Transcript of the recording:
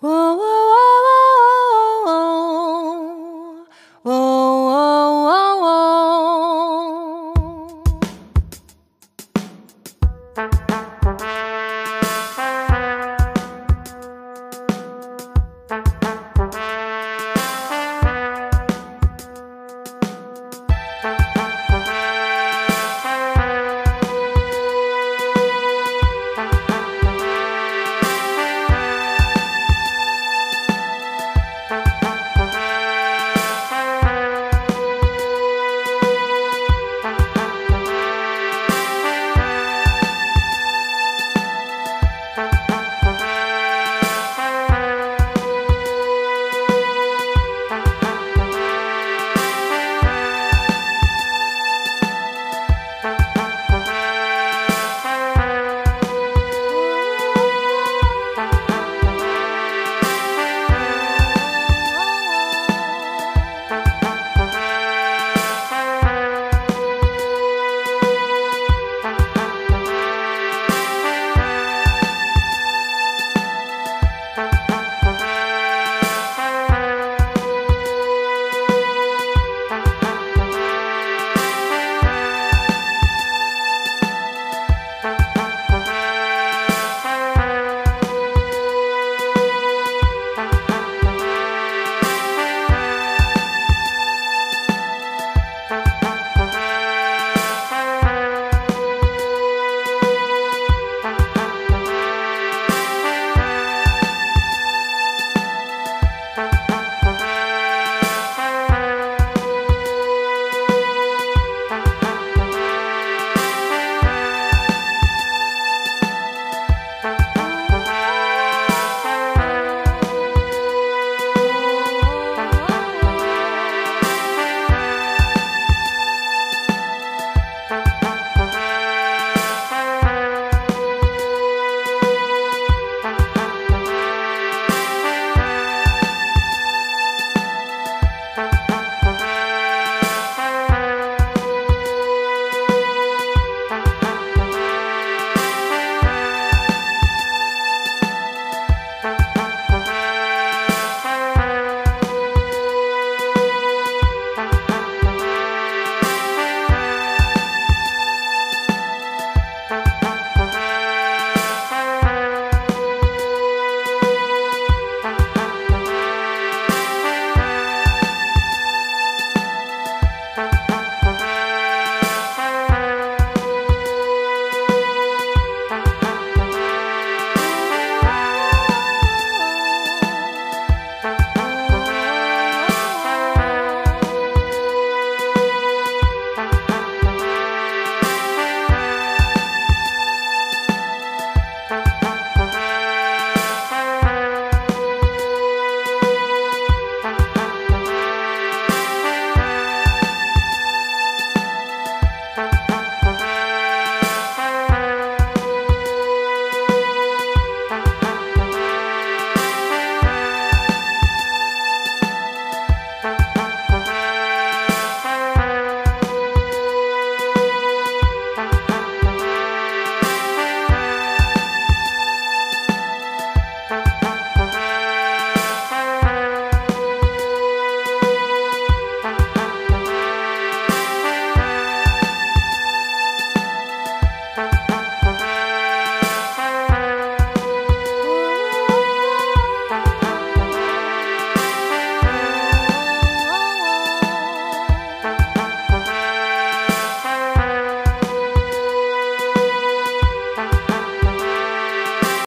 whoa, whoa.